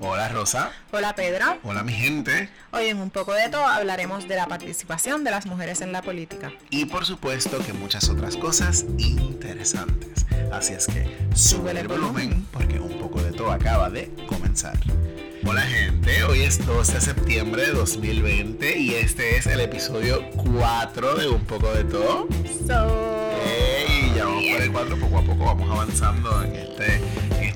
Hola Rosa. Hola Pedro. Hola mi gente. Hoy en un poco de todo hablaremos de la participación de las mujeres en la política. Y por supuesto que muchas otras cosas interesantes. Así es que sube el volumen porque un poco de todo acaba de comenzar. Hola gente, hoy es 12 de septiembre de 2020 y este es el episodio 4 de Un poco de todo. So... Hey, ya vamos por el 4, poco a poco vamos avanzando en este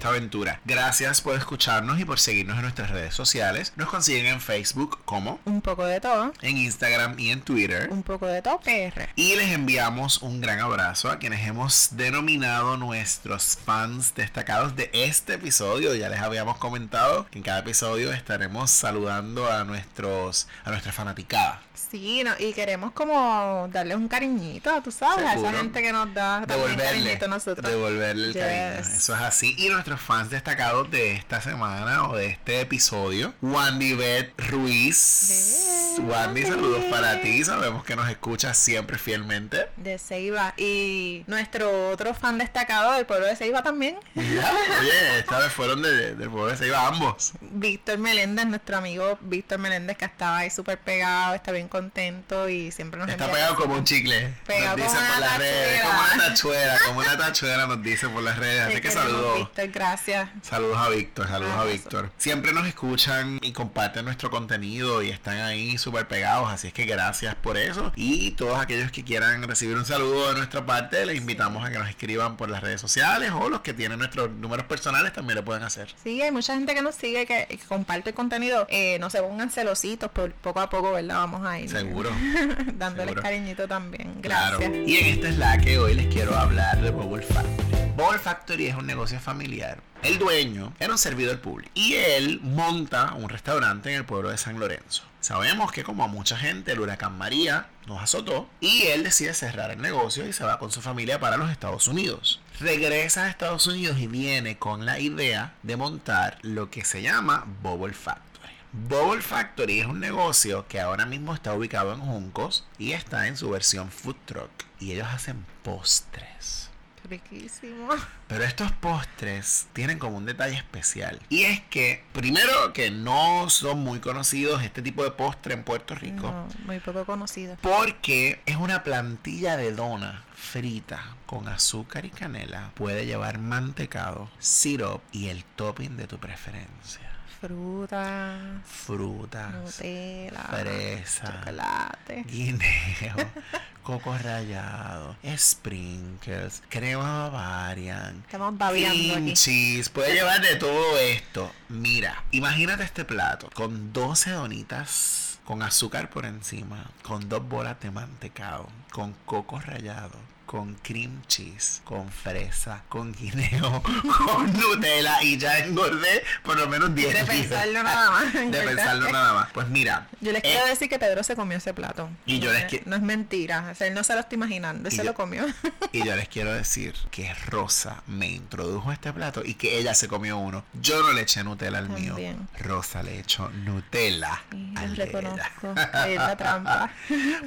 esta aventura. Gracias por escucharnos y por seguirnos en nuestras redes sociales. Nos consiguen en Facebook como Un poco de todo. En Instagram y en Twitter. Un poco de todo PR. Y les enviamos un gran abrazo a quienes hemos denominado nuestros fans destacados de este episodio. Ya les habíamos comentado que en cada episodio estaremos saludando a nuestros a nuestra fanaticada. Sí, no, y queremos como darle un cariñito, tú sabes, a esa gente que nos da devolverle, cariñito a nosotros. Devolverle el cariño. Eso es así. Y nuestros fans destacados de esta semana o de este episodio, Wandy Beth Ruiz. Wandy, saludos para ti. Sabemos que nos escuchas siempre fielmente. De Ceiba. Y nuestro otro fan destacado del pueblo de Ceiba también. oye, esta vez fueron del pueblo de Ceiba ambos. Víctor Meléndez, nuestro amigo Víctor Meléndez, que estaba ahí súper pegado, está bien contento y siempre nos Está pegado como un chicle. Pegado nos como por las redes. Como una tachuela, como una tachuela nos dice por las redes. Así que saludos. Víctor, gracias. Saludos a Víctor, saludos a Víctor. Siempre nos escuchan y comparten nuestro contenido y están ahí súper pegados. Así es que gracias por eso. Y todos aquellos que quieran recibir un saludo de nuestra parte, les invitamos a que nos escriban por las redes sociales o los que tienen nuestros números personales también lo pueden hacer. Sí, hay mucha gente que nos sigue, que, comparte el contenido. Eh, no se pongan celositos, por, poco a poco, ¿verdad? Vamos a Seguro. Dándoles cariñito también. Gracias. Y en esta es la que hoy les quiero hablar de Bowl Factory. Bowl Factory es un negocio familiar. El dueño era un servidor público y él monta un restaurante en el pueblo de San Lorenzo. Sabemos que como a mucha gente el huracán María nos azotó y él decide cerrar el negocio y se va con su familia para los Estados Unidos. Regresa a Estados Unidos y viene con la idea de montar lo que se llama Bubble Factory. Bowl Factory es un negocio que ahora mismo está ubicado en Juncos y está en su versión food truck. Y ellos hacen postres. Riquísimo. Pero estos postres tienen como un detalle especial. Y es que, primero, que no son muy conocidos este tipo de postre en Puerto Rico. No, muy poco conocido. Porque es una plantilla de dona frita con azúcar y canela. Puede llevar mantecado, syrup y el topping de tu preferencia fruta, frutas, Nutella, fresa, chocolate, guineo, coco rallado, sprinkles, crema Bavarian, estamos babeando cheese, puede llevar de todo esto. Mira, imagínate este plato con 12 donitas con azúcar por encima, con dos bolas de mantecado, con coco rallado, con cream cheese, con fresa, con guineo, con Nutella y ya engordé por lo menos 10 De pensarlo nada más. De pensarlo nada más. Pues mira. Yo les quiero eh, decir que Pedro se comió ese plato. Y yo les No es mentira. O sea, él no se lo está imaginando. Él se lo comió. Y yo les quiero decir que Rosa me introdujo este plato y que ella se comió uno. Yo no le eché Nutella al mío. Rosa le echó Nutella al reconozco. Es la trampa.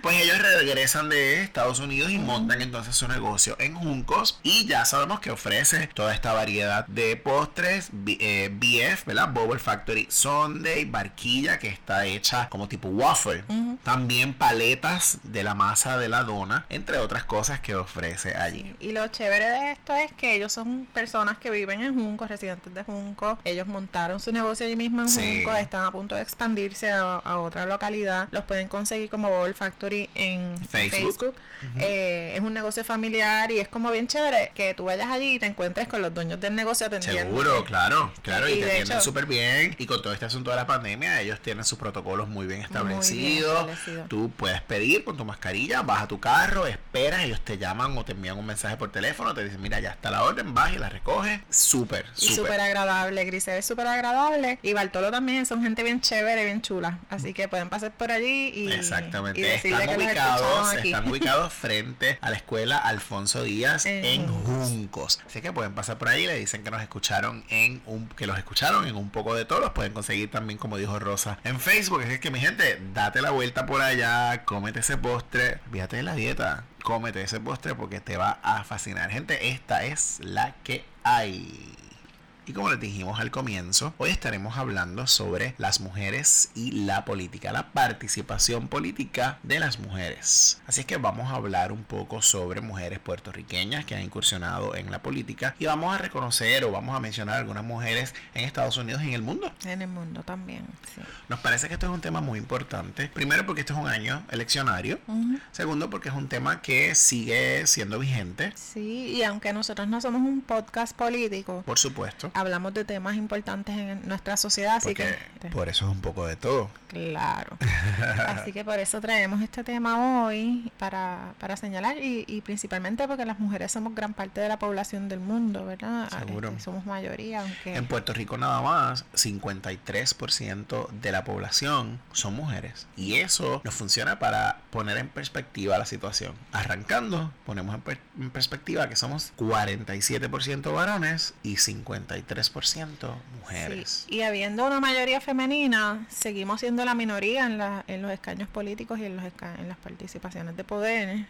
Pues ellos regresan de Estados Unidos y montan entonces su negocio en Juncos y ya sabemos que ofrece toda esta variedad de postres, BF, eh, ¿verdad? Bubble Factory Sunday, barquilla que está hecha como tipo waffle, también paletas de la masa de la dona, entre otras cosas que ofrece allí. Y lo chévere de esto es que ellos son personas que viven en Juncos, residentes de Juncos, ellos montaron su negocio allí mismo en Juncos, están a punto de expandirse a, otra localidad, los pueden conseguir como Bubble Factory en Facebook. Eh, es un negocio familiar y es como bien chévere que tú vayas allí y te encuentres con los dueños del negocio atendiendo. Seguro, claro, claro, y, te atienden súper bien. Y con todo este asunto de la pandemia, ellos tienen sus protocolos muy bien establecidos. tú puedes pedir con tu mascarilla, vas a tu carro, esperas, ellos te llaman o te envían un mensaje por teléfono, te dicen, mira, ya está la orden, vas y la recoges. Súper, súper. súper agradable, Grisel es súper agradable. Y Bartolo también, son gente bien chévere, bien chula. Así que pueden pasar por allí y. Exactamente. están ubicados, están ubicados frente a la escuela Alfonso Díaz en, Juncos. Así que pueden pasar por ahí, le dicen que nos escucharon en un, que los escucharon en un poco de todo, los pueden conseguir también como dijo Rosa en Facebook. Es que mi gente, date la vuelta por allá, cómete ese postre, fíjate de la dieta, cómete ese postre porque te va a fascinar. Gente, esta es la que hay. Y como les dijimos al comienzo, hoy estaremos hablando sobre las mujeres y la política, la participación política de las mujeres. Así es que vamos a hablar un poco sobre mujeres puertorriqueñas que han incursionado en la política y vamos a reconocer o vamos a mencionar algunas mujeres en Estados Unidos y en el mundo. En el mundo también, sí. Nos parece que esto es un tema muy importante. Primero porque este es un año eleccionario. Segundo porque es un tema que sigue siendo vigente. Sí, y aunque nosotros no somos un podcast político. Por supuesto. Hablamos de temas importantes en nuestra sociedad, así que... Por eso es un poco de todo. Claro. así que por eso traemos este tema hoy para, para señalar y, y, principalmente porque las mujeres somos gran parte de la población del mundo, ¿verdad? Seguro. Este, somos mayoría, aunque... En Puerto Rico nada más, 53% de la población son mujeres. Y eso nos funciona para poner en perspectiva la situación. Arrancando, ponemos en, perspectiva que somos 47% varones y 53% mujeres. Y habiendo una mayoría femenina, seguimos siendo la minoría en, la, en los escaños políticos y en, los en las participaciones de poder.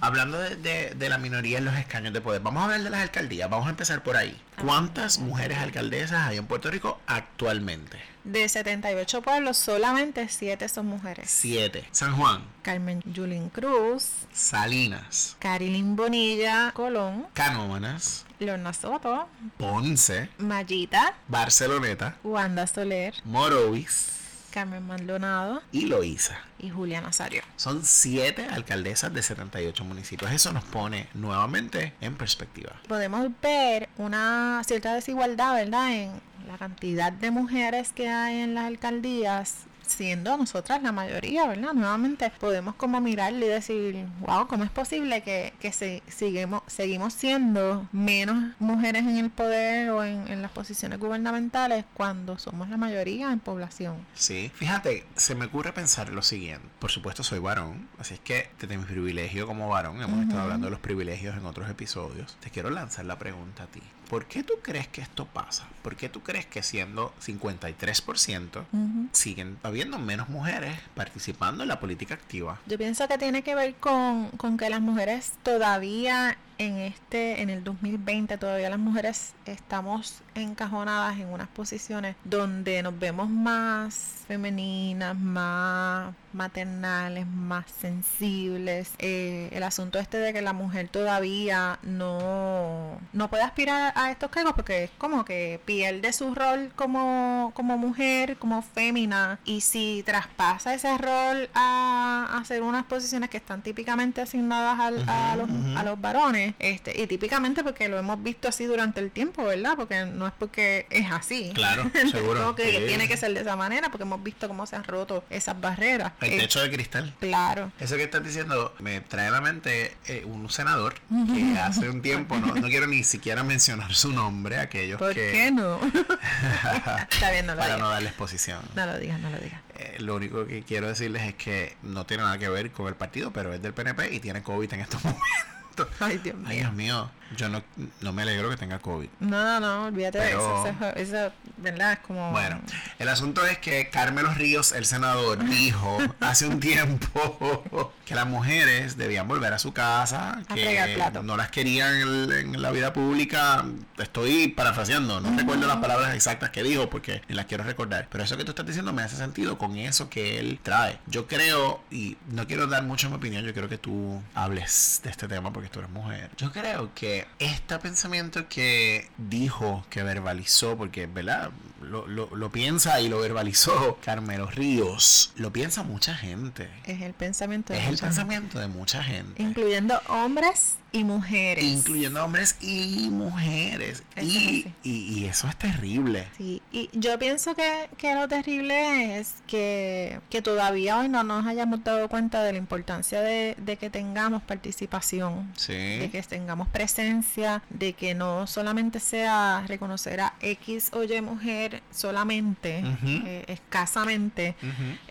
Hablando de, de, la minoría en los escaños de poder, vamos a hablar de las alcaldías. Vamos a empezar por ahí. Ah, ¿Cuántas mujeres alcaldesas hay en Puerto Rico actualmente? De 78 pueblos, solamente 7 son mujeres. 7. San Juan. Carmen Yulín Cruz. Salinas. Carilín Bonilla. Colón. Canómanas. Lorna Soto. Ponce. Mayita. Barceloneta. Wanda Soler. Morovis. Carmen Maldonado y Loíza. Y Julia Nazario. Son siete alcaldesas de 78 municipios. Eso nos pone nuevamente en perspectiva. Podemos ver una cierta desigualdad, ¿verdad? En la cantidad de mujeres que hay en las alcaldías siendo nosotras la mayoría, ¿verdad? Nuevamente podemos como mirarle y decir, wow, ¿cómo es posible que, que se, seguimos, seguimos siendo menos mujeres en el poder o en, en, las posiciones gubernamentales cuando somos la mayoría en población? Sí, fíjate, se me ocurre pensar lo siguiente. Por supuesto soy varón, así es que desde mi privilegio como varón, hemos estado hablando de los privilegios en otros episodios, te quiero lanzar la pregunta a ti. ¿Por qué tú crees que esto pasa? ¿Por qué tú crees que siendo 53% siguen habiendo menos mujeres participando en la política activa? Yo pienso que tiene que ver con, con que las mujeres todavía en este, en el 2020 todavía las mujeres estamos encajonadas en unas posiciones donde nos vemos más femeninas, más maternales, más sensibles. Eh, el asunto este de que la mujer todavía no, no puede aspirar a estos cargos porque es como que pierde su rol como, como mujer, como fémina, y si traspasa ese rol a hacer unas posiciones que están típicamente asignadas a, los, a los varones, este, y típicamente porque lo hemos visto así durante el tiempo, ¿verdad? Porque no es porque es así. Claro, seguro. que tiene que ser de esa manera, porque hemos visto cómo se han roto esas barreras. El eh, techo de cristal. Claro. Eso que estás diciendo me trae a la mente eh, un senador que hace un tiempo, no, no quiero ni siquiera mencionar su nombre, aquellos ¿Por qué no? Está bien, no Para no darle exposición. No lo digas, no lo digas. Eh, lo único que quiero decirles es que no tiene nada que ver con el partido, pero es del PNP y tiene COVID en estos momentos. Ay, Dios mío. Ay, Dios mío. Yo no, no me alegro que tenga COVID. No, no, no, olvídate de eso, eso, ¿verdad? Es como... Bueno, el asunto es que Carmelo Ríos, el senador, dijo hace un tiempo que las mujeres debían volver a su casa, que no las querían en, la vida pública. Estoy parafraseando, no recuerdo las palabras exactas que dijo porque ni las quiero recordar. Pero eso que tú estás diciendo me hace sentido con eso que él trae. Yo creo, y no quiero dar mucho mi opinión, yo quiero que tú hables de este tema porque tú eres mujer. Yo creo que este pensamiento que dijo, que verbalizó, porque, ¿verdad? Lo, lo, piensa y lo verbalizó Carmelo Ríos, lo piensa mucha gente. Es el pensamiento de Es el pensamiento de mucha gente. Incluyendo hombres y mujeres. Incluyendo hombres y mujeres. Y, y, eso es terrible. Sí, y yo pienso que, que lo terrible es que, que, todavía hoy no nos hayamos dado cuenta de la importancia de, de que tengamos participación, sí. de que tengamos presencia, de que no solamente sea reconocer a X o Y mujer solamente, eh, escasamente,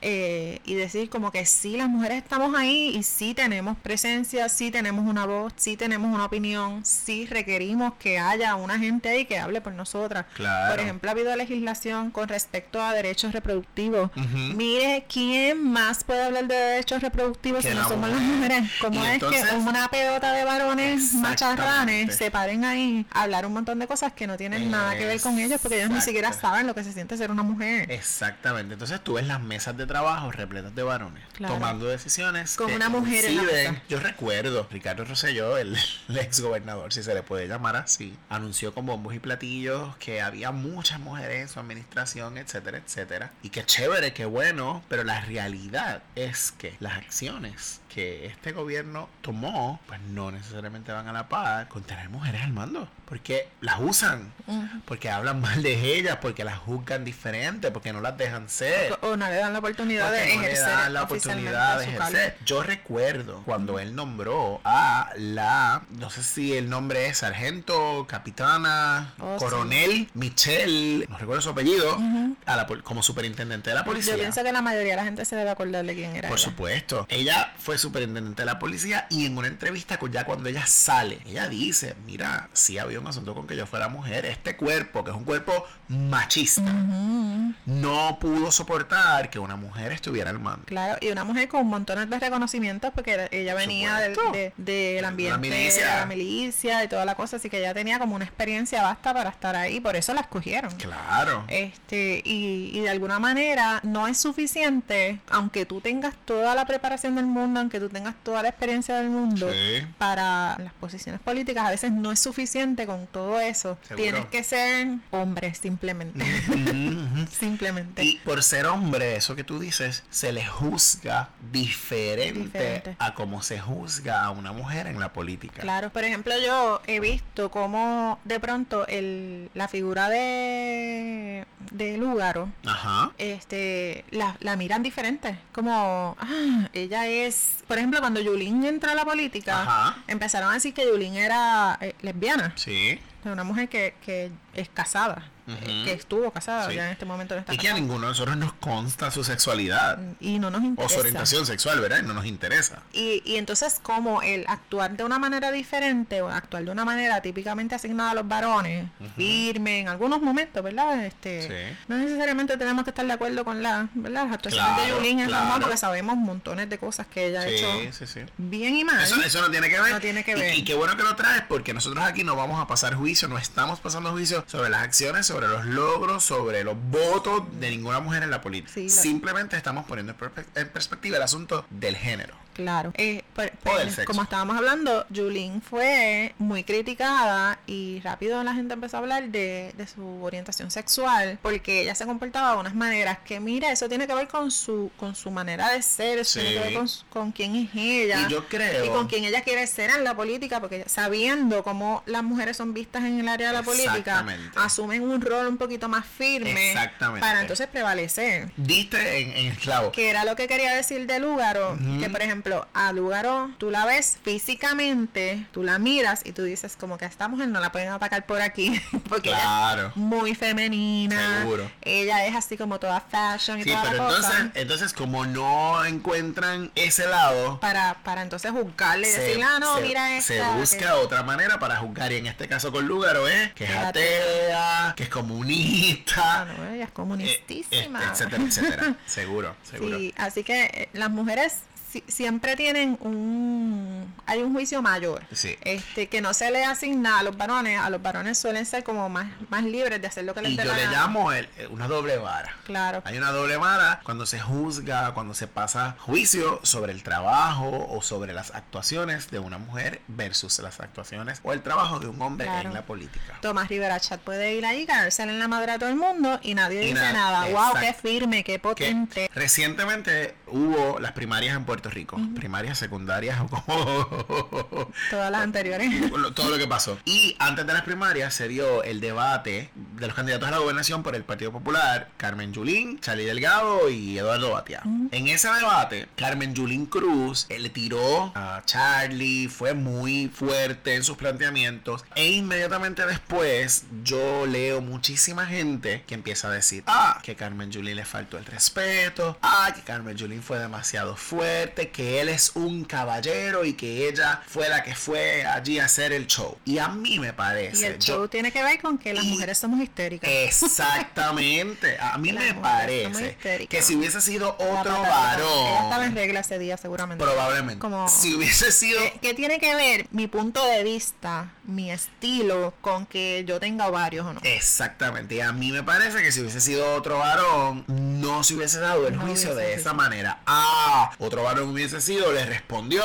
eh, y decir como que sí, las mujeres estamos ahí y sí tenemos presencia, sí tenemos una voz, sí sí tenemos una opinión, sí requerimos que haya una gente ahí que hable por nosotras. Por ejemplo, ha habido legislación con respecto a derechos reproductivos. Mire, ¿quién más puede hablar de derechos reproductivos si no somos las mujeres? Como es que una pelota de varones macharranes se paren ahí a hablar un montón de cosas que no tienen nada que ver con ellos porque ellos ni siquiera saben lo que se siente ser una mujer. Exactamente. Entonces tú ves las mesas de trabajo repletas de varones tomando decisiones con una mujer en la Yo recuerdo, Ricardo Rosselló, el, ex gobernador, si se le puede llamar así, anunció con bombos y platillos que había muchas mujeres en su administración, etcétera, etcétera. Y qué chévere, qué bueno, pero la realidad es que las acciones que este gobierno tomó, pues no necesariamente van a la par con tener mujeres al mando. Porque las usan, porque hablan mal de ellas, porque las juzgan diferente, porque no las dejan ser. O no le dan la oportunidad de ejercer. Le dan la oportunidad de ejercer. Yo recuerdo cuando él nombró a la, no sé si el nombre es sargento, capitana, oh, coronel, Michelle, no recuerdo su apellido, a la, como superintendente de la policía. Yo pienso que la mayoría de la gente se debe acordar de quién era. Por supuesto. Ella fue superintendente de la policía y en una entrevista con ya cuando ella sale, ella dice, mira, sí había un asunto con que yo fuera mujer, este cuerpo, que es un cuerpo machista, no pudo soportar que una mujer estuviera al mando. Claro, y una mujer con montones de reconocimientos porque ella venía del, de, ambiente de la milicia y toda la cosa, así que ella tenía como una experiencia basta para estar ahí, por eso la escogieron. Claro. Este, y, y de alguna manera no es suficiente, aunque tú tengas toda la preparación del mundo, aunque tú tengas toda la experiencia del mundo para las posiciones políticas, a veces no es suficiente con todo eso. Tienes que ser hombre simplemente. simplemente. Y por ser hombre, eso que tú dices, se le juzga diferente, a como se juzga a una mujer en la política. Claro, por ejemplo, yo he visto cómo de pronto el, la figura de de Lúgaro, este la, la miran diferente. Como, ah, ella es por ejemplo, cuando Yulín entra a la política, empezaron a decir que Yulín era eh, lesbiana. Sí. Una mujer que, que es casada que estuvo casada ya en este momento no está y que a ninguno de nosotros nos consta su sexualidad. Y no nos interesa o su orientación sexual verdad no nos interesa. Y, y entonces como el actuar de una manera diferente o actuar de una manera típicamente asignada a los varones firme en algunos momentos verdad este no necesariamente tenemos que estar de acuerdo con la verdad las actuaciones de Yulín es normal porque sabemos montones de cosas que ella ha hecho bien y mal. Eso, eso, no tiene que ver. No tiene que ver. y, y, qué bueno que lo traes porque nosotros aquí no vamos a pasar juicio no estamos pasando juicio sobre las acciones sobre los logros, sobre los votos de ninguna mujer en la política. Simplemente estamos poniendo en perspectiva el asunto del género. Claro. Eh, pues, como estábamos hablando, Julín fue muy criticada y rápido la gente empezó a hablar de, su orientación sexual porque ella se comportaba de unas maneras que, mira, eso tiene que ver con su con su manera de ser, eso tiene que ver con, con quién es ella. Y yo creo. Y con quién ella quiere ser en la política, porque sabiendo cómo las mujeres son vistas en el área de la política, asumen un rol un poquito más firme para entonces prevalecer. Diste en, en el clavo. Que era lo que quería decir de Lúgaro, que por ejemplo, a Lugaro, tú la ves físicamente, tú la miras y tú dices como que a esta mujer no la pueden atacar por aquí porque ella es muy femenina. Seguro. Ella es así como toda fashion y sí, pero entonces, entonces como no encuentran ese lado para, para entonces juzgarle y decir, ah, no, mira esta. Se busca otra manera para juzgar y en este caso con Lugaro es que es atea, que es comunista. No, ella es comunistísima. Eh, etcétera, etcétera. seguro, seguro. Sí, así que eh, las mujeres siempre tienen un hay un juicio mayor. Este que no se le asigna a los varones a los varones suelen ser como más más libres de hacer lo que les y yo le llamo el, una doble vara. Claro. Hay una doble vara cuando se juzga cuando se pasa juicio sobre el trabajo o sobre las actuaciones de una mujer versus las actuaciones o el trabajo de un hombre en la política. Tomás Rivera Chat puede ir ahí caerse en la madre a todo el mundo y nadie dice nada. Wow qué firme qué potente. recientemente hubo las primarias en Puerto Rico, primarias, secundarias, todas las anteriores. Todo lo que pasó. Y antes de las primarias se dio el debate de los candidatos a la gobernación por el Partido Popular, Carmen Yulín, Charlie Delgado y Eduardo Batia. En ese debate, Carmen Yulín Cruz le tiró a Charlie, fue muy fuerte en sus planteamientos e inmediatamente después yo leo muchísima gente que empieza a decir, ah, que Carmen Yulín le faltó el respeto, ah, que Carmen Yulín fue demasiado fuerte, que él es un caballero y que ella fue la que fue allí a hacer el show. Y a mí me parece. Y el show tiene que ver con que las mujeres somos histéricas. Exactamente. A mí me parece que si hubiese sido otro varón. Ella estaba en regla ese día, seguramente. Probablemente. Como, si hubiese sido. ¿Qué, tiene que ver mi punto de vista, mi estilo, con que yo tenga varios o no? Exactamente. Y a mí me parece que si hubiese sido otro varón, no se hubiese dado el juicio de esa manera. Ah, otro varón hubiese sido, le respondió,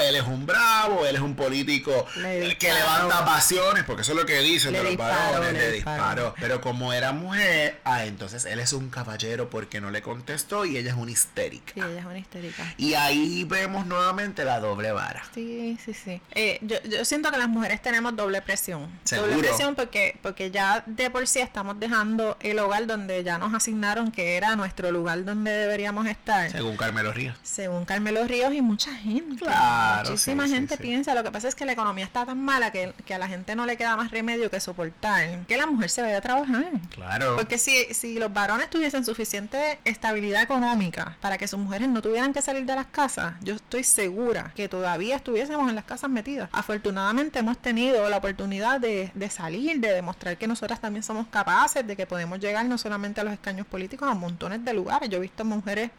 él es un bravo, él es un político que levanta pasiones, porque eso es lo que dicen de los varones, le, disparó. Pero como era mujer, ah, entonces él es un caballero porque no le contestó y ella es una histérica. Sí, ella es una histérica. Y ahí vemos nuevamente la doble vara. Sí, sí, sí. Eh, yo, yo siento que las mujeres tenemos doble presión. Doble presión porque, porque ya de por sí estamos dejando el hogar donde ya nos asignaron que era nuestro lugar donde deberíamos estar. Según Carmelo Ríos. Según Carmelo Ríos y mucha gente. Claro. Muchísima gente piensa. Lo que pasa es que la economía está tan mala que, que, a la gente no le queda más remedio que soportar que la mujer se vaya a trabajar. Claro. Porque si, si los varones tuviesen suficiente estabilidad económica para que sus mujeres no tuvieran que salir de las casas, yo estoy segura que todavía estuviésemos en las casas metidas. Afortunadamente hemos tenido la oportunidad de, de salir, de demostrar que nosotras también somos capaces, de que podemos llegar no solamente a los escaños políticos, a montones de lugares. Yo he visto mujeres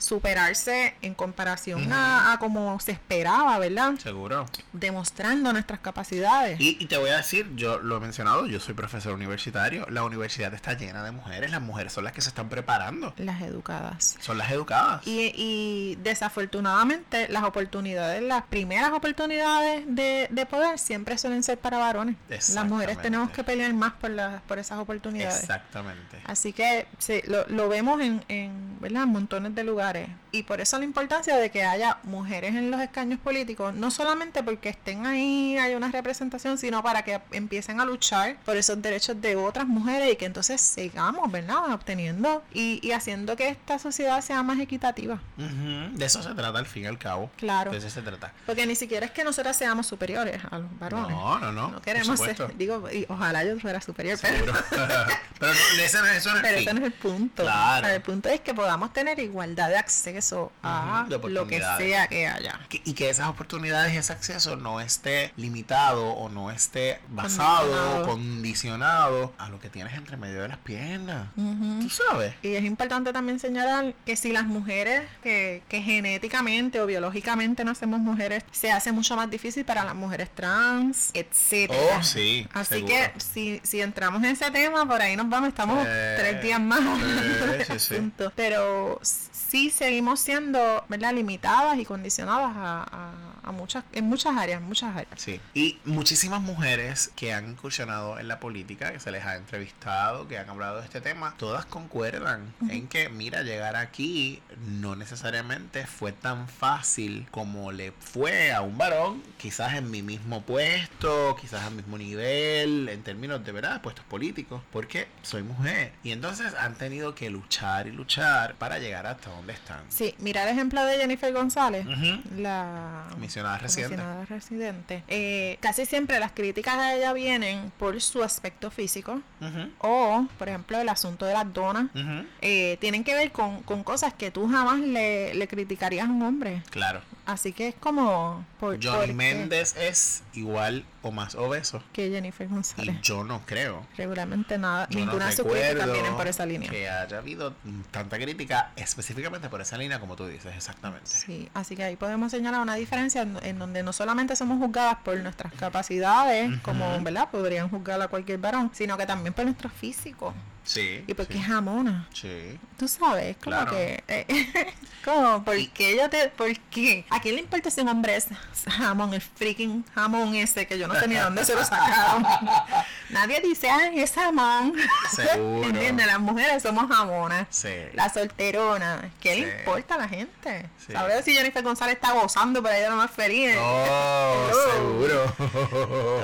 superarse en comparación a, como se esperaba, ¿verdad? Seguro. Demostrando nuestras capacidades. Y, y, te voy a decir, yo lo he mencionado, yo soy profesor universitario, la universidad está llena de mujeres, las mujeres son las que se están preparando. Las educadas. Son las educadas. Y, y desafortunadamente las oportunidades, las primeras oportunidades de, de poder siempre suelen ser para varones. Las mujeres tenemos que pelear más por, las por esas oportunidades. Exactamente. Así que sí, lo, lo vemos en, en, ¿verdad? montones de lugares. Y por eso la importancia de que haya mujeres en los escaños políticos, no solamente porque estén ahí, hay una representación, sino para que empiecen a luchar por esos derechos de otras mujeres y que entonces sigamos, ¿verdad? Obteniendo y, y haciendo que esta sociedad sea más equitativa. De eso se trata al fin y al cabo. Claro. De eso se trata. Porque ni siquiera es que nosotras seamos superiores a los varones. No, no, no. No queremos ser, digo, y ojalá yo fuera superior, Seguro. pero, pero no, ese no, eso no es pero el ese no es el punto. Claro. el punto es que podamos tener igualdad de acceso a lo que sea que haya. y que esas oportunidades y ese acceso no esté limitado o no esté basado, condicionado, condicionado a lo que tienes entre medio de las piernas. Tú sabes. Y es importante también señalar que si las mujeres que, que genéticamente o biológicamente nacemos mujeres, se hace mucho más difícil para las mujeres trans, etcétera. Oh, sí. Así seguro. que si, si entramos en ese tema, por ahí nos vamos, estamos Eh, tres días más. sí, sí, sí. Pero sí seguimos siendo ¿verdad? limitadas y condicionadas a, a, muchas, en muchas áreas, muchas áreas. Sí. Y muchísimas mujeres que han incursionado en la política, que se les ha entrevistado, que han hablado de este tema, todas concuerdan en que, mira, llegar aquí no necesariamente fue tan fácil como le fue a un varón, quizás en mi mismo puesto, quizás al mismo nivel, en términos de verdad, puestos políticos, porque soy mujer. Y entonces han tenido que luchar y luchar para llegar hasta donde están. Sí, mira el ejemplo de Jennifer González, Ujú. la Comisionada residente. residente. Eh, casi siempre las críticas a ella vienen por su aspecto físico o, por ejemplo, el asunto de las donas. Eh, tienen que ver con, con cosas que tú jamás le, le criticarías a un hombre. Claro. Así que es como... Por, Johnny Méndez es igual o más obeso. Que Jennifer Y González. yo no creo. Regularmente nada, Yo ninguna no críticas vienen por esa línea. Que haya habido tanta crítica específicamente por esa línea como tú dices, exactamente. Sí, así que ahí podemos señalar una diferencia en, en donde no solamente somos juzgadas por nuestras capacidades, como, ¿verdad? Podrían juzgar a cualquier varón, sino que también por nuestro físico. Sí. Y porque sí, es jamona. sí. Tú sabes, como Claro. que... eh, como, ¿por qué yo te...? ¿Por qué? ¿A quién le importa si un hombre es jamón, el freaking jamón ese que yo no sé ni de dónde se lo sacaron? Nadie dice, ay, es jamón. ¿Entiendes? Las mujeres somos jamonas. Sí. La solterona. ¿Qué Sí. le importa a la gente? Sí. ¿Sabes si Jennifer González está gozando pero ella no es feliz? Oh, seguro.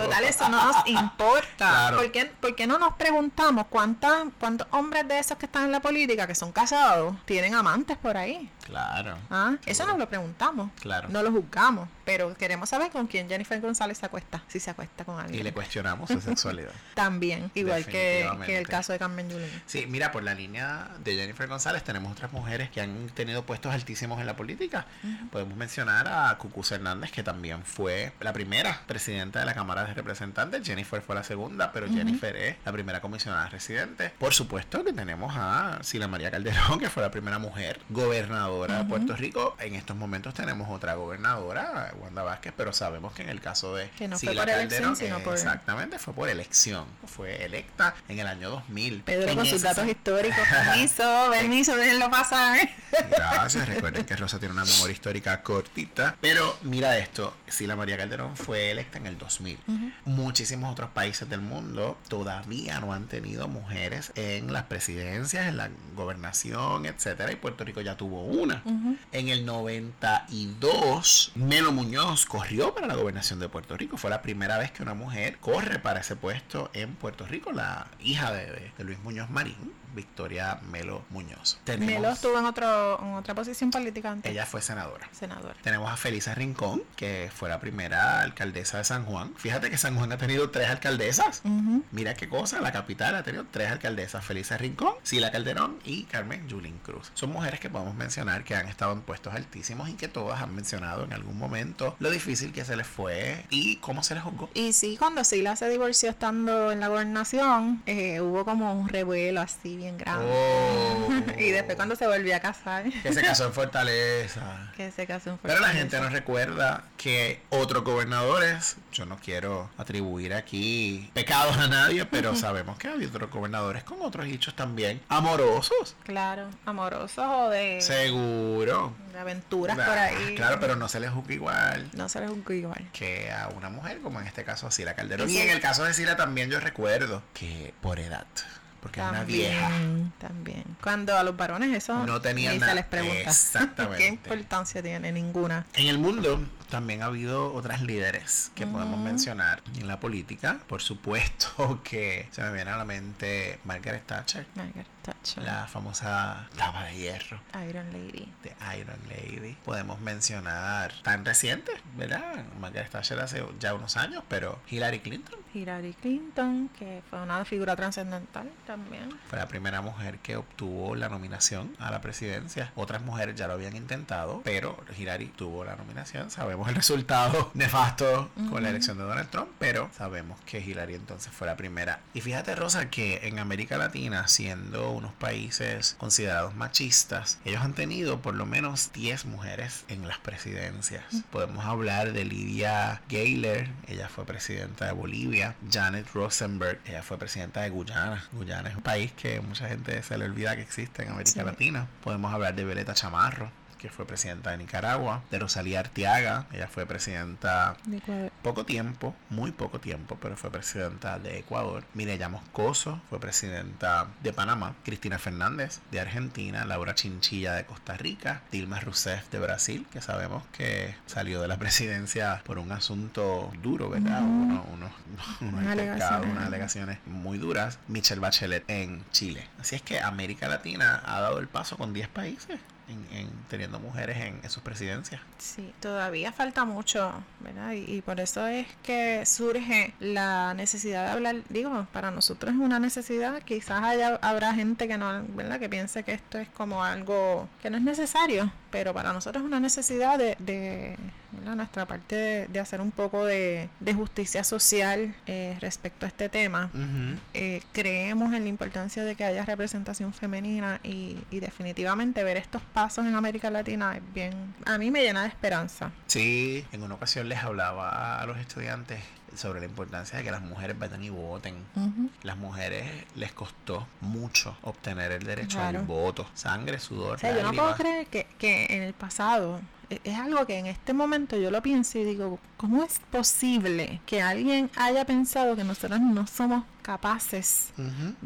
Total, eso no nos importa. Claro. ¿Por, qué, por qué no nos preguntamos cuántas, cuántos hombres de esos que están en la política, que son casados, tienen amantes por ahí? Claro. ¿Ah? Eso nos lo preguntamos. Claro. No lo juzgamos. Pero queremos saber con quién Jennifer González se acuesta, si se acuesta con alguien. Y le cuestionamos su sexualidad. También, igual que, el caso de Carmen Yulín. Sí, mira, por la línea de Jennifer González tenemos otras mujeres que han tenido puestos altísimos en la política. Podemos mencionar a Cucuz Hernández, que también fue la primera presidenta de la Cámara de Representantes. Jennifer fue la segunda, pero Jennifer es la primera comisionada residente. Por supuesto que tenemos a Sila María Calderón, que fue la primera mujer gobernadora de Puerto Rico. En estos momentos tenemos otra gobernadora, Wanda Vázquez, pero sabemos que en el caso de que no Sila Calderón, sino por... exactamente, fue por elección. Fue electa en el año 2000. Pedro con sus datos históricos. Permiso, permiso, déjenlo pasar. Gracias, recuerden que Rosa tiene una memoria histórica cortita. Pero mira esto, Sila María Calderón fue electa en el 2000. Muchísimos otros países del mundo todavía no han tenido mujeres en las presidencias, en la gobernación, etcétera, y Puerto Rico ya tuvo una. En el 92, Melo Muñoz corrió para la gobernación de Puerto Rico. Fue la primera vez que una mujer corre para ese puesto en Puerto Rico, la hija de, de Luis Muñoz Marín. Victoria Melo Muñoz. Melo estuvo en, otro, en otra posición política antes. Ella fue senadora. Senadora. Tenemos a Felisa Rincón, que fue la primera alcaldesa de San Juan. Fíjate que San Juan ha tenido tres alcaldesas. Mira qué cosa, la capital ha tenido tres alcaldesas. Felisa Rincón, Sila Calderón y Carmen Yulín Cruz. Son mujeres que podemos mencionar que han estado en puestos altísimos y que todas han mencionado en algún momento lo difícil que se les fue y cómo se les juzgó. Y sí, cuando Sila se divorció estando en la gobernación, eh, hubo como un revuelo así bien grande. Oh. y después cuando se volvió a casar. Que se casó en Fortaleza. Que se casó en Fortaleza. Pero la gente no recuerda que otros gobernadores, yo no quiero atribuir aquí pecados a nadie, pero sabemos que hay otros gobernadores con otros hechos también amorosos. Claro, amorosos o de... Seguro. Aventuras por ahí. Claro, pero no se les juzga igual. No se les juzga igual. Que a una mujer, como en este caso a Sila Calderón. Y en el caso de Sila también yo recuerdo que por edad porque también, una vieja. También. Cuando a los varones eso no tenían nada. se les pregunta. Exactamente. ¿Qué importancia tiene? Ninguna. En el mundo también ha habido otras líderes que podemos mencionar en la política. Por supuesto que se me viene a la mente Margaret Thatcher. Margaret Thatcher. La famosa dama de hierro. Iron Lady. De Iron Lady. Podemos mencionar tan reciente, ¿verdad? Margaret Thatcher hace ya unos años, pero Hillary Clinton. Hillary Clinton, que fue una figura trascendental también. Fue la primera mujer que obtuvo la nominación a la presidencia. Otras mujeres ya lo habían intentado, pero Hillary tuvo la nominación. Sabemos el resultado nefasto con la elección de Donald Trump, pero sabemos que Hillary entonces fue la primera. Y fíjate, Rosa, que en América Latina, siendo unos países considerados machistas, ellos han tenido por lo menos 10 mujeres en las presidencias. Podemos hablar de Lydia Gayler, ella fue presidenta de Bolivia. Janet Rosenberg, ella fue presidenta de Guyana. Guyana es un país que mucha gente se le olvida que existe en América Latina. Podemos hablar de Violeta Chamarro, que fue presidenta de Nicaragua, de Rosalía Arteaga, ella fue presidenta poco tiempo, muy poco tiempo, pero fue presidenta de Ecuador. Mireya Moscoso fue presidenta de Panamá, Cristina Fernández de Argentina, Laura Chinchilla de Costa Rica, Dilma Rousseff de Brasil, que sabemos que salió de la presidencia por un asunto duro, ¿verdad? unos, unas alegaciones muy duras. Michelle Bachelet en Chile. Así es que América Latina ha dado el paso con 10 países en, teniendo mujeres en, sus presidencias. Sí, todavía falta mucho, ¿verdad? Y, por eso es que surge la necesidad de hablar, digo, para nosotros es una necesidad, quizás haya, habrá gente que no, ¿verdad? Que piense que esto es como algo que no es necesario, pero para nosotros es una necesidad de, de nuestra parte de, hacer un poco de, justicia social eh, respecto a este tema. Eh, creemos en la importancia de que haya representación femenina y, y definitivamente ver estos pasos en América Latina es bien, a mí me llena de esperanza. Sí, en una ocasión les hablaba a los estudiantes sobre la importancia de que las mujeres vayan y voten. Las mujeres les costó mucho obtener el derecho al voto. Sangre, sudor. yo no puedo creer que, que en el pasado e, es algo que en este momento yo lo pienso y digo, ¿cómo es posible que alguien haya pensado que nosotros no somos capaces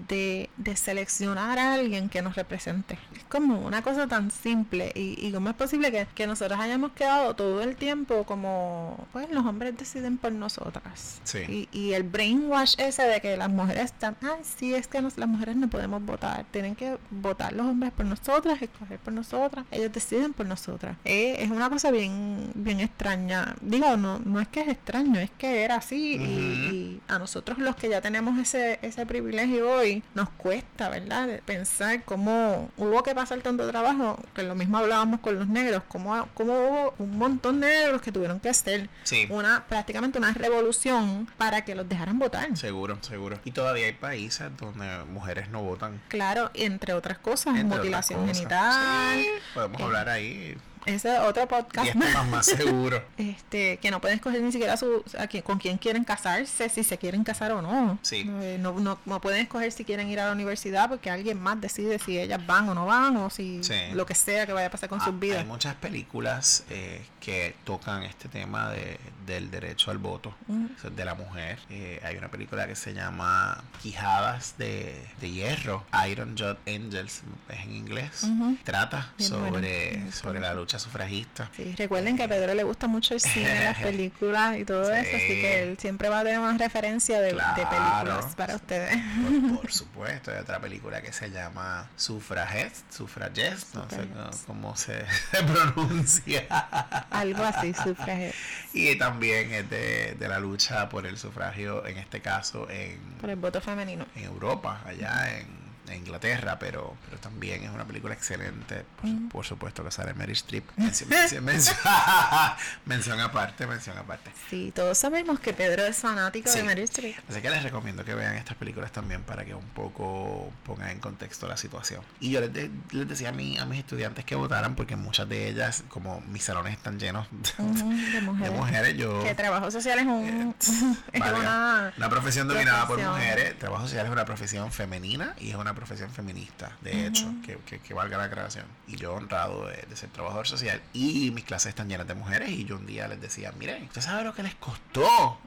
de, de, seleccionar a alguien que nos represente. Es como una cosa tan simple y, y cómo es posible que, que, nosotros hayamos quedado todo el tiempo como, pues los hombres deciden por nosotras. Y, y, el brainwash ese de que las mujeres están, ay, sí, es que las mujeres no podemos votar, tienen que votar los hombres por nosotras, escoger por nosotras, ellos deciden por nosotras. Eh, es una cosa bien, bien extraña. Digo, no, no es que es extraño, es que era así y, y a nosotros los que ya tenemos ese, ese privilegio hoy, nos cuesta, ¿verdad? Pensar cómo hubo que pasar tanto trabajo, que lo mismo hablábamos con los negros, cómo, cómo hubo un montón de negros que tuvieron que hacer una prácticamente una revolución para que los dejaran votar. Seguro, seguro. Y todavía hay países donde mujeres no votan. Claro, entre otras cosas, mutilación genital. podemos eh, hablar ahí ese es otro podcast. más seguro. este, que no pueden escoger ni siquiera su, con quién quieren casarse, si se quieren casar o no. Sí. Eh, no, no, no, pueden escoger si quieren ir a la universidad porque alguien más decide si ellas van o no van o si lo que sea que vaya a pasar con sus ah, vidas. Hay muchas películas eh, que tocan este tema de, del derecho al voto de la mujer. Eh, hay una película que se llama Quijadas de, de Hierro, Iron Jot Angels, es en inglés. Trata sobre, sobre la lucha sufragista. Sí, recuerden que a Pedro le gusta mucho el cine, las películas y todo eso, así que él siempre va a tener una referencia de, películas para ustedes. Por, supuesto, hay otra película que se llama Sufragette, Sufragette, no sé cómo se, pronuncia. Algo así, Sufragette. Y también es de, de, la lucha por el sufragio, en este caso en... Por el voto femenino. En Europa, allá en Inglaterra, pero, pero también es una película excelente. Por, supuesto que sale Mary Streep. Mención, aparte, mención aparte. Sí, todos sabemos que Pedro es fanático de Mary Streep. Así que les recomiendo que vean estas películas también para que un poco pongan en contexto la situación. Y yo les, decía a, mí, a mis estudiantes que votaran porque muchas de ellas, como mis salones están llenos de, mujeres. yo, que trabajo social es, un, eh, una, una profesión dominada por mujeres. Trabajo social es una profesión femenina y es una profesión feminista, de hecho, que, que, valga la creación. Y yo honrado de, ser trabajador social. Y mis clases están llenas de mujeres y yo un día les decía, miren, ¿usted sabe lo que les costó?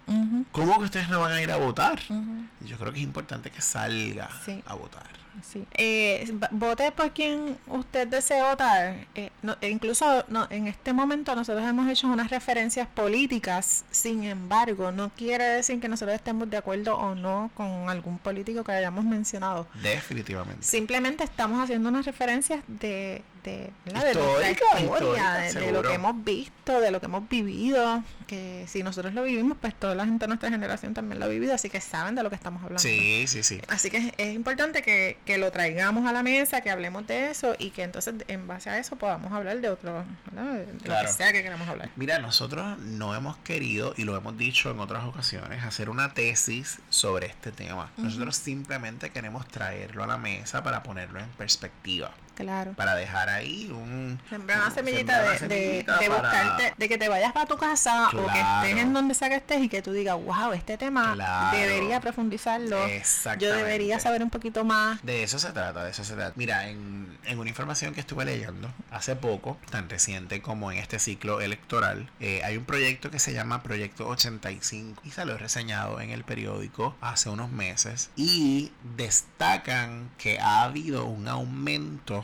¿Cómo que ustedes no van a ir a votar? Y yo creo que es importante que salga a votar. Sí. Eh, vote por quien usted desee votar. Eh, e incluso no, en este momento nosotros hemos hecho unas referencias políticas, sin embargo, no quiere decir que nosotros estemos de acuerdo o no con algún político que hayamos mencionado. Definitivamente. Simplemente estamos haciendo unas referencias de, de, la historia, de, lo que hemos visto, de lo que hemos vivido. Que si nosotros lo vivimos, pues toda la gente de nuestra generación también lo ha vivido, así que saben de lo que estamos hablando. Sí, sí, sí. Así que es importante que que lo traigamos a la mesa, que hablemos de eso y que entonces en base a eso podamos hablar de otro, de lo que sea que queramos hablar. Mira, nosotros no hemos querido, y lo hemos dicho en otras ocasiones, hacer una tesis sobre este tema. Nosotros simplemente queremos traerlo a la mesa para ponerlo en perspectiva. Claro. Para dejar ahí un. Sembrar una semillita, de, de, buscarte, de que te vayas para tu casa o que estés en donde sea que estés y que tú digas, wow, este tema debería profundizarlo. Yo debería saber un poquito más. De eso se trata, de eso se trata. Mira, en, en una información que estuve leyendo hace poco, tan reciente como en este ciclo electoral, eh, hay un proyecto que se llama Proyecto 85 y salió reseñado en el periódico hace unos meses y destacan que ha habido un aumento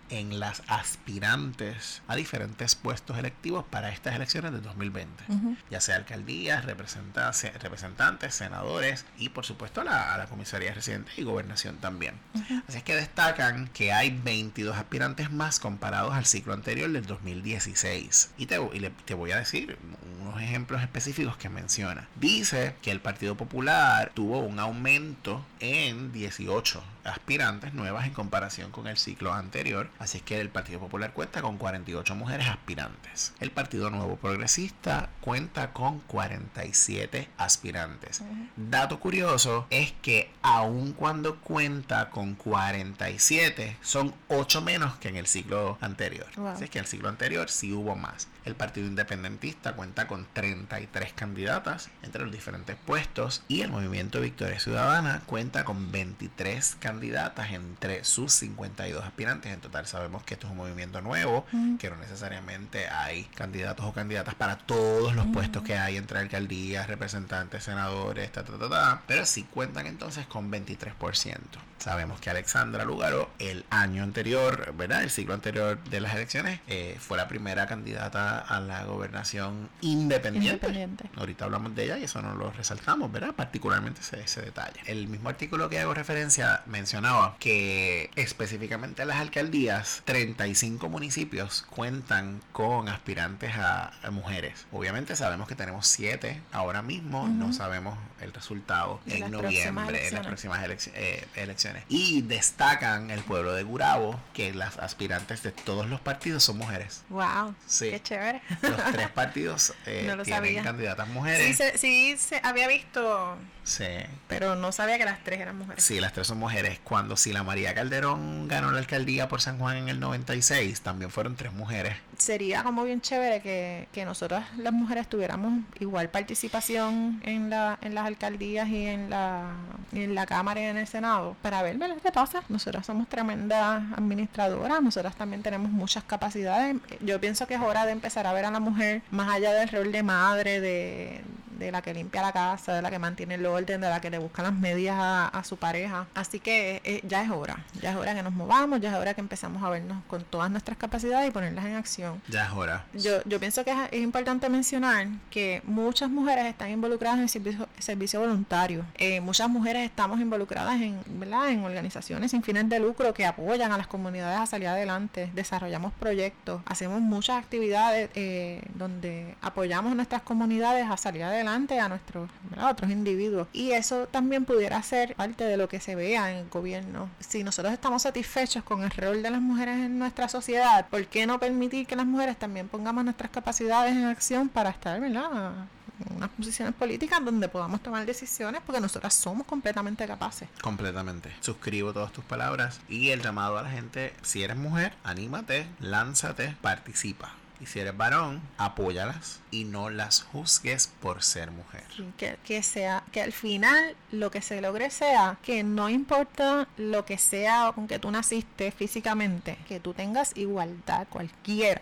en las aspirantes a diferentes puestos electivos para estas elecciones de 2020, ya sea alcaldías, representantes, senadores y por supuesto a la, a la comisaría residente y gobernación también. Así es que destacan que hay 22 aspirantes más comparados al ciclo anterior del 2016. Y te, te voy a decir unos ejemplos específicos que menciona. Dice que el Partido Popular tuvo un aumento en 18 aspirantes nuevas en comparación con el ciclo anterior. Así es que el Partido Popular cuenta con 48 mujeres aspirantes. El Partido Nuevo Progresista cuenta con 47 aspirantes. Dato curioso es que aun cuando cuenta con 47, son 8 menos que en el ciclo anterior. Así es que en el ciclo anterior sí hubo más. El Partido Independentista cuenta con 33 candidatas entre los diferentes puestos y el Movimiento Victoria Ciudadana cuenta con 23 candidatas entre sus 52 aspirantes. En total sabemos que esto es un movimiento nuevo, que no necesariamente hay candidatos o candidatas para todos los puestos que hay entre alcaldías, representantes, senadores, ta, ta, ta, ta, pero sí cuentan entonces con 23%. Sabemos que Alexandra Lugaro el año anterior, ¿verdad? El ciclo anterior de las elecciones, eh, fue la primera candidata a la gobernación independiente. Ahorita hablamos de ella y eso no lo resaltamos, ¿verdad? Particularmente ese, ese detalle. El mismo artículo que hago referencia mencionaba que específicamente las alcaldías, 35 municipios cuentan con aspirantes a, mujeres. Obviamente sabemos que tenemos 7 ahora mismo, no sabemos el resultado en noviembre, en las próximas eh, elecciones. Y destacan el pueblo de Gurabo que las aspirantes de todos los partidos son mujeres. ¡Wow! Sí. ¡Qué chévere! Los tres partidos eh, tienen candidatas mujeres. Sí, sí, se había visto Sí. Pero no sabía que las tres eran mujeres. Sí, las tres son mujeres. Cuando Sila María Calderón ganó la alcaldía por San Juan en el 96, también fueron tres mujeres. Sería como bien chévere que, que nosotras las mujeres tuviéramos igual participación en, la, en las alcaldías y en la, en la Cámara y en el Senado para ver qué pasa. Nosotras somos tremendas administradoras, nosotras también tenemos muchas capacidades. Yo pienso que es hora de empezar a ver a la mujer más allá del rol de madre, de, de la que limpia la casa, de la que mantiene el orden, de la que le busca las medias a, su pareja. Así que eh, ya es hora, ya es hora que nos movamos, ya es hora que empezamos a vernos con todas nuestras capacidades y ponerlas en acción. Ya es hora. Yo, yo pienso que es, importante mencionar que muchas mujeres están involucradas en servicio, servicio voluntario. Eh, muchas mujeres estamos involucradas en, ¿verdad? en organizaciones sin fines de lucro que apoyan a las comunidades a salir adelante. Desarrollamos proyectos, hacemos muchas actividades eh, donde apoyamos a nuestras comunidades a salir adelante a nuestros otros individuos. Y eso también pudiera ser parte de lo que se vea en el gobierno. Si nosotros estamos satisfechos con el rol de las mujeres en nuestra sociedad, ¿por qué no permitir que las mujeres también pongamos nuestras capacidades en acción para estar, en unas posiciones políticas donde podamos tomar decisiones porque nosotras somos completamente capaces. Completamente. Suscribo todas tus palabras y el llamado a la gente, si eres mujer, anímate, lánzate, participa. Y si eres varón, apóyalas y no las juzgues por ser mujer. que, que, sea, que al final lo que se logre sea que no importa lo que sea con que tú naciste físicamente, que tú tengas igualdad, cualquiera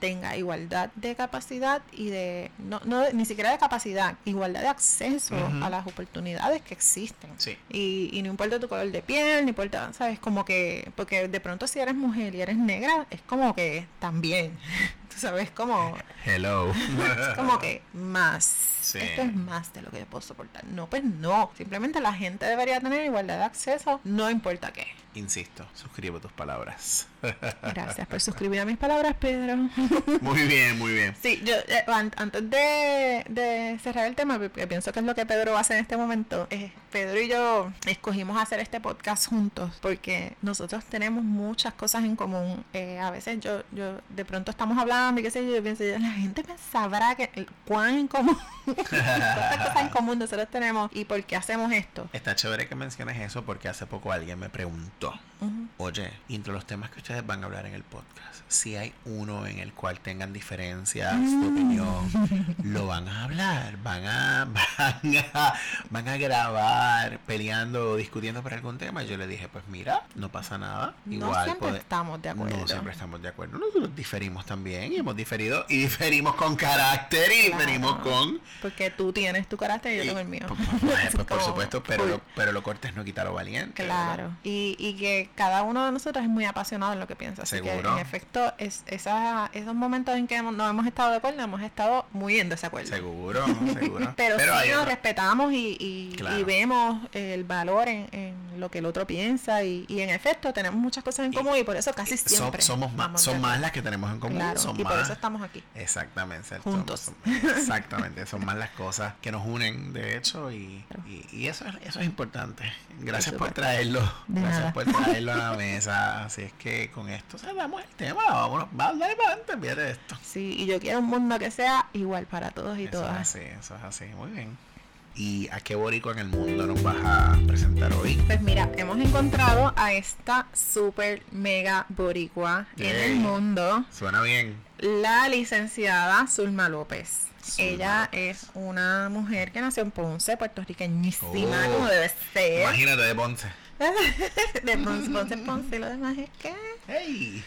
tenga igualdad de capacidad y de, no, no ni siquiera de capacidad, igualdad de acceso a las oportunidades que existen. Sí. Y, y no importa tu color de piel, ni importa, ¿sabes? Como que, porque de pronto si eres mujer y eres negra, es como que también. ¿sabes? Como... Hello. como que más. Esto es más de lo que yo puedo soportar. No, pues no. Simplemente la gente debería tener igualdad de acceso, no importa qué. Insisto, suscribo tus palabras. Gracias por suscribir a mis palabras, Pedro. Muy bien, muy bien. Sí, yo eh, antes de, cerrar el tema, porque pienso que es lo que Pedro va a hacer en este momento, eh, Pedro y yo escogimos hacer este podcast juntos porque nosotros tenemos muchas cosas en común. Eh, a veces yo, yo de pronto estamos hablando y qué sé yo, yo pienso, la gente sabrá que cuán en común, cuántas cosas en común nosotros tenemos y por qué hacemos esto. Está chévere que menciones eso porque hace poco alguien me preguntó Cristo. Oye, y entre los temas que ustedes van a hablar en el podcast, si hay uno en el cual tengan diferencias de mm. opinión, lo van a hablar, van a, van a, van a grabar peleando o discutiendo por algún tema. Yo le dije, pues mira, no pasa nada. Igual no siempre estamos de acuerdo. No siempre estamos de acuerdo. Nosotros diferimos también y hemos diferido y diferimos con carácter y diferimos con... Porque tú tienes tu carácter y yo tengo el mío. Pues, pues, pues por supuesto, pero, lo, pero lo cortes no quita lo valiente. Claro. Y, y que cada uno de nosotros es muy apasionado en lo que piensa. Así que, en efecto, es, esa, esos momentos en que no hemos estado de acuerdo, hemos estado muy en desacuerdo. Seguro, seguro. Pero, sí nos respetamos y, y, vemos el valor en, lo que el otro piensa. Y, en efecto, tenemos muchas cosas en común y por eso casi siempre. somos más, son más las que tenemos en común. son y por eso estamos aquí. Exactamente. Juntos. exactamente. son más las cosas que nos unen, de hecho. Y, y, eso, eso es importante. Gracias por traerlo. Gracias por traerlo a la mesa. Así es que con esto cerramos el tema. Vámonos, vamos a adelante, de esto. Sí, y yo quiero un mundo que sea igual para todos y todas. Eso es así, eso es así. Muy bien. ¿Y a qué boricua en el mundo nos vas a presentar hoy? Pues mira, hemos encontrado a esta super mega boricua en el mundo. Suena bien. La licenciada Zulma López. Ella es una mujer que nació en Ponce, puertorriqueñísima, oh. como debe ser. Imagínate de Ponce. de Ponce, Ponce, Ponce, lo demás es que... ¡Hey!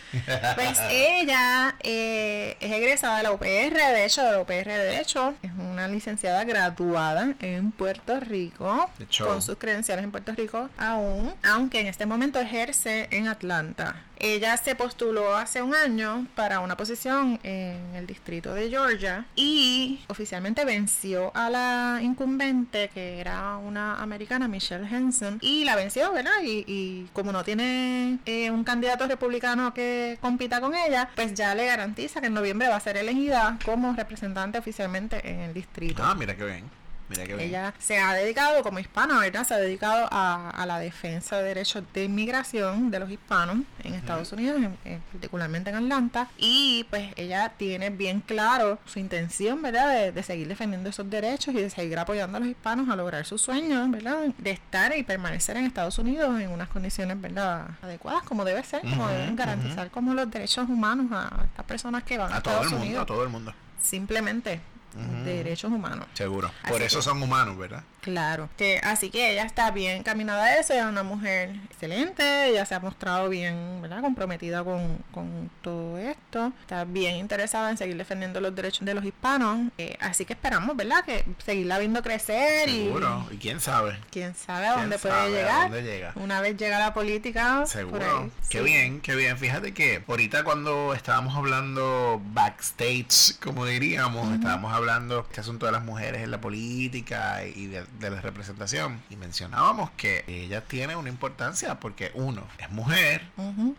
Pues ella eh, es egresada de la UPR, de hecho, de la UPR, de hecho, es una licenciada graduada en Puerto Rico, con sus credenciales en Puerto Rico aún, aunque en este momento ejerce en Atlanta. Ella se postuló hace un año para una posición en el distrito de Georgia y oficialmente venció a la incumbente que era una americana, Michelle Henson, y la venció, ¿verdad? Y, y como no tiene eh, un candidato republicano que compita con ella, pues ya le garantiza que en noviembre va a ser elegida como representante oficialmente en el distrito. Ah, mira qué bien. Mira qué bien. Ella se ha dedicado como hispana, ¿verdad? Se ha dedicado a, a la defensa de derechos de inmigración de los hispanos en Estados Unidos, en- en- particularmente en Atlanta. Y pues ella tiene bien claro su intención, ¿verdad? De, de seguir defendiendo esos derechos y de seguir apoyando a los hispanos a lograr sus sueños, ¿verdad? De estar y permanecer en Estados Unidos en unas condiciones, ¿verdad? Adecuadas, como debe ser, como deben garantizar como los derechos humanos a estas personas que van a, A todo el Estados mundo, Unidos. a todo el mundo. Simplemente Ujú. derechos humanos. Seguro. Así Por eso son humanos, ¿verdad? Claro. Que, así que ella está bien encaminada a eso, ella es una mujer excelente, ella se ha mostrado bien, ¿verdad? Comprometida con, con todo esto, está bien interesada en seguir defendiendo los derechos de los hispanos, eh, así que esperamos, ¿verdad? Que seguirla viendo crecer Seguro. y ¿Y quién sabe? quién sabe a ¿Quién dónde puede llegar. dónde llega? Una vez llega la política, Seguro. Qué Sí. bien, qué bien. Fíjate que ahorita cuando estábamos hablando backstage, como diríamos, estábamos hablando este asunto de las mujeres en la política y de, de la representación. Y mencionábamos que ella tiene una importancia porque uno, es mujer.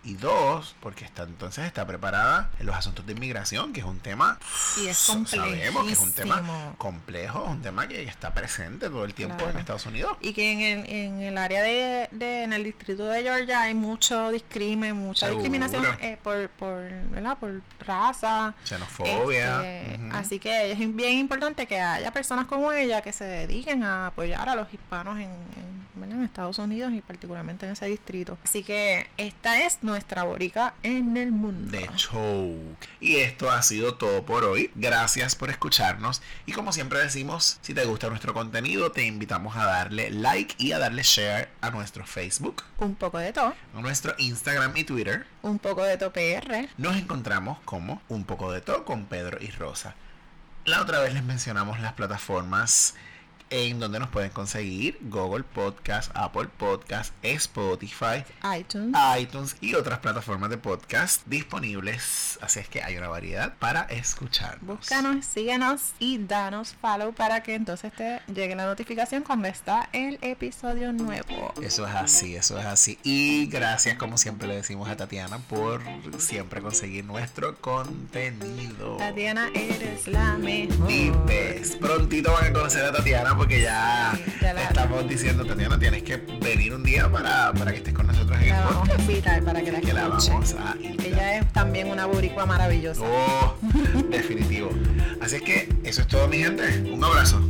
Y dos, porque está entonces está preparada en los asuntos de inmigración, que es un tema Y es sabemos que es un tema complejo, un tema que está presente todo el tiempo Claro. en Estados Unidos. Y que en el, en el área de, de- en el distrito de Georgia hay mucho discrimen, mucha Seguro. discriminación eh, por, por, ¿verdad? por raza. Xenofobia. Este. Así que es bien importante que haya personas como ella que se dediquen a apoyar a los hispanos en, en- Estados Unidos y particularmente en ese distrito. Así que esta es nuestra borica en el mundo. de show. Y esto ha sido todo por hoy. Gracias por escucharnos. Y como siempre decimos, si te gusta nuestro contenido, te invitamos a darle like y a darle share a nuestro Facebook, Un poco de todo, a nuestro Instagram y Twitter. un poco de todo PR. Nos encontramos como un poco de todo con Pedro y Rosa. La otra vez les mencionamos las plataformas en donde nos pueden conseguir Google Podcast, Apple Podcast, Spotify, iTunes. iTunes y otras plataformas de podcast disponibles. Así es que hay una variedad para escuchar. Búscanos, síguenos y danos follow para que entonces te llegue la notificación cuando está el episodio nuevo. Eso es así, eso es así. Y gracias, como siempre le decimos a Tatiana, por siempre conseguir nuestro contenido. Tatiana, eres la mejor. Y ves, prontito van a conocer a Tatiana porque ya, Sí, ya la- estamos diciendo, Tatiana, tienes que venir un día para, para que estés con nosotros en el vamos a podcast. invitar para que la Que la vamos a. Ella es también una boricua maravillosa. Oh, definitivo. Así es que eso es todo, mi gente. Un abrazo.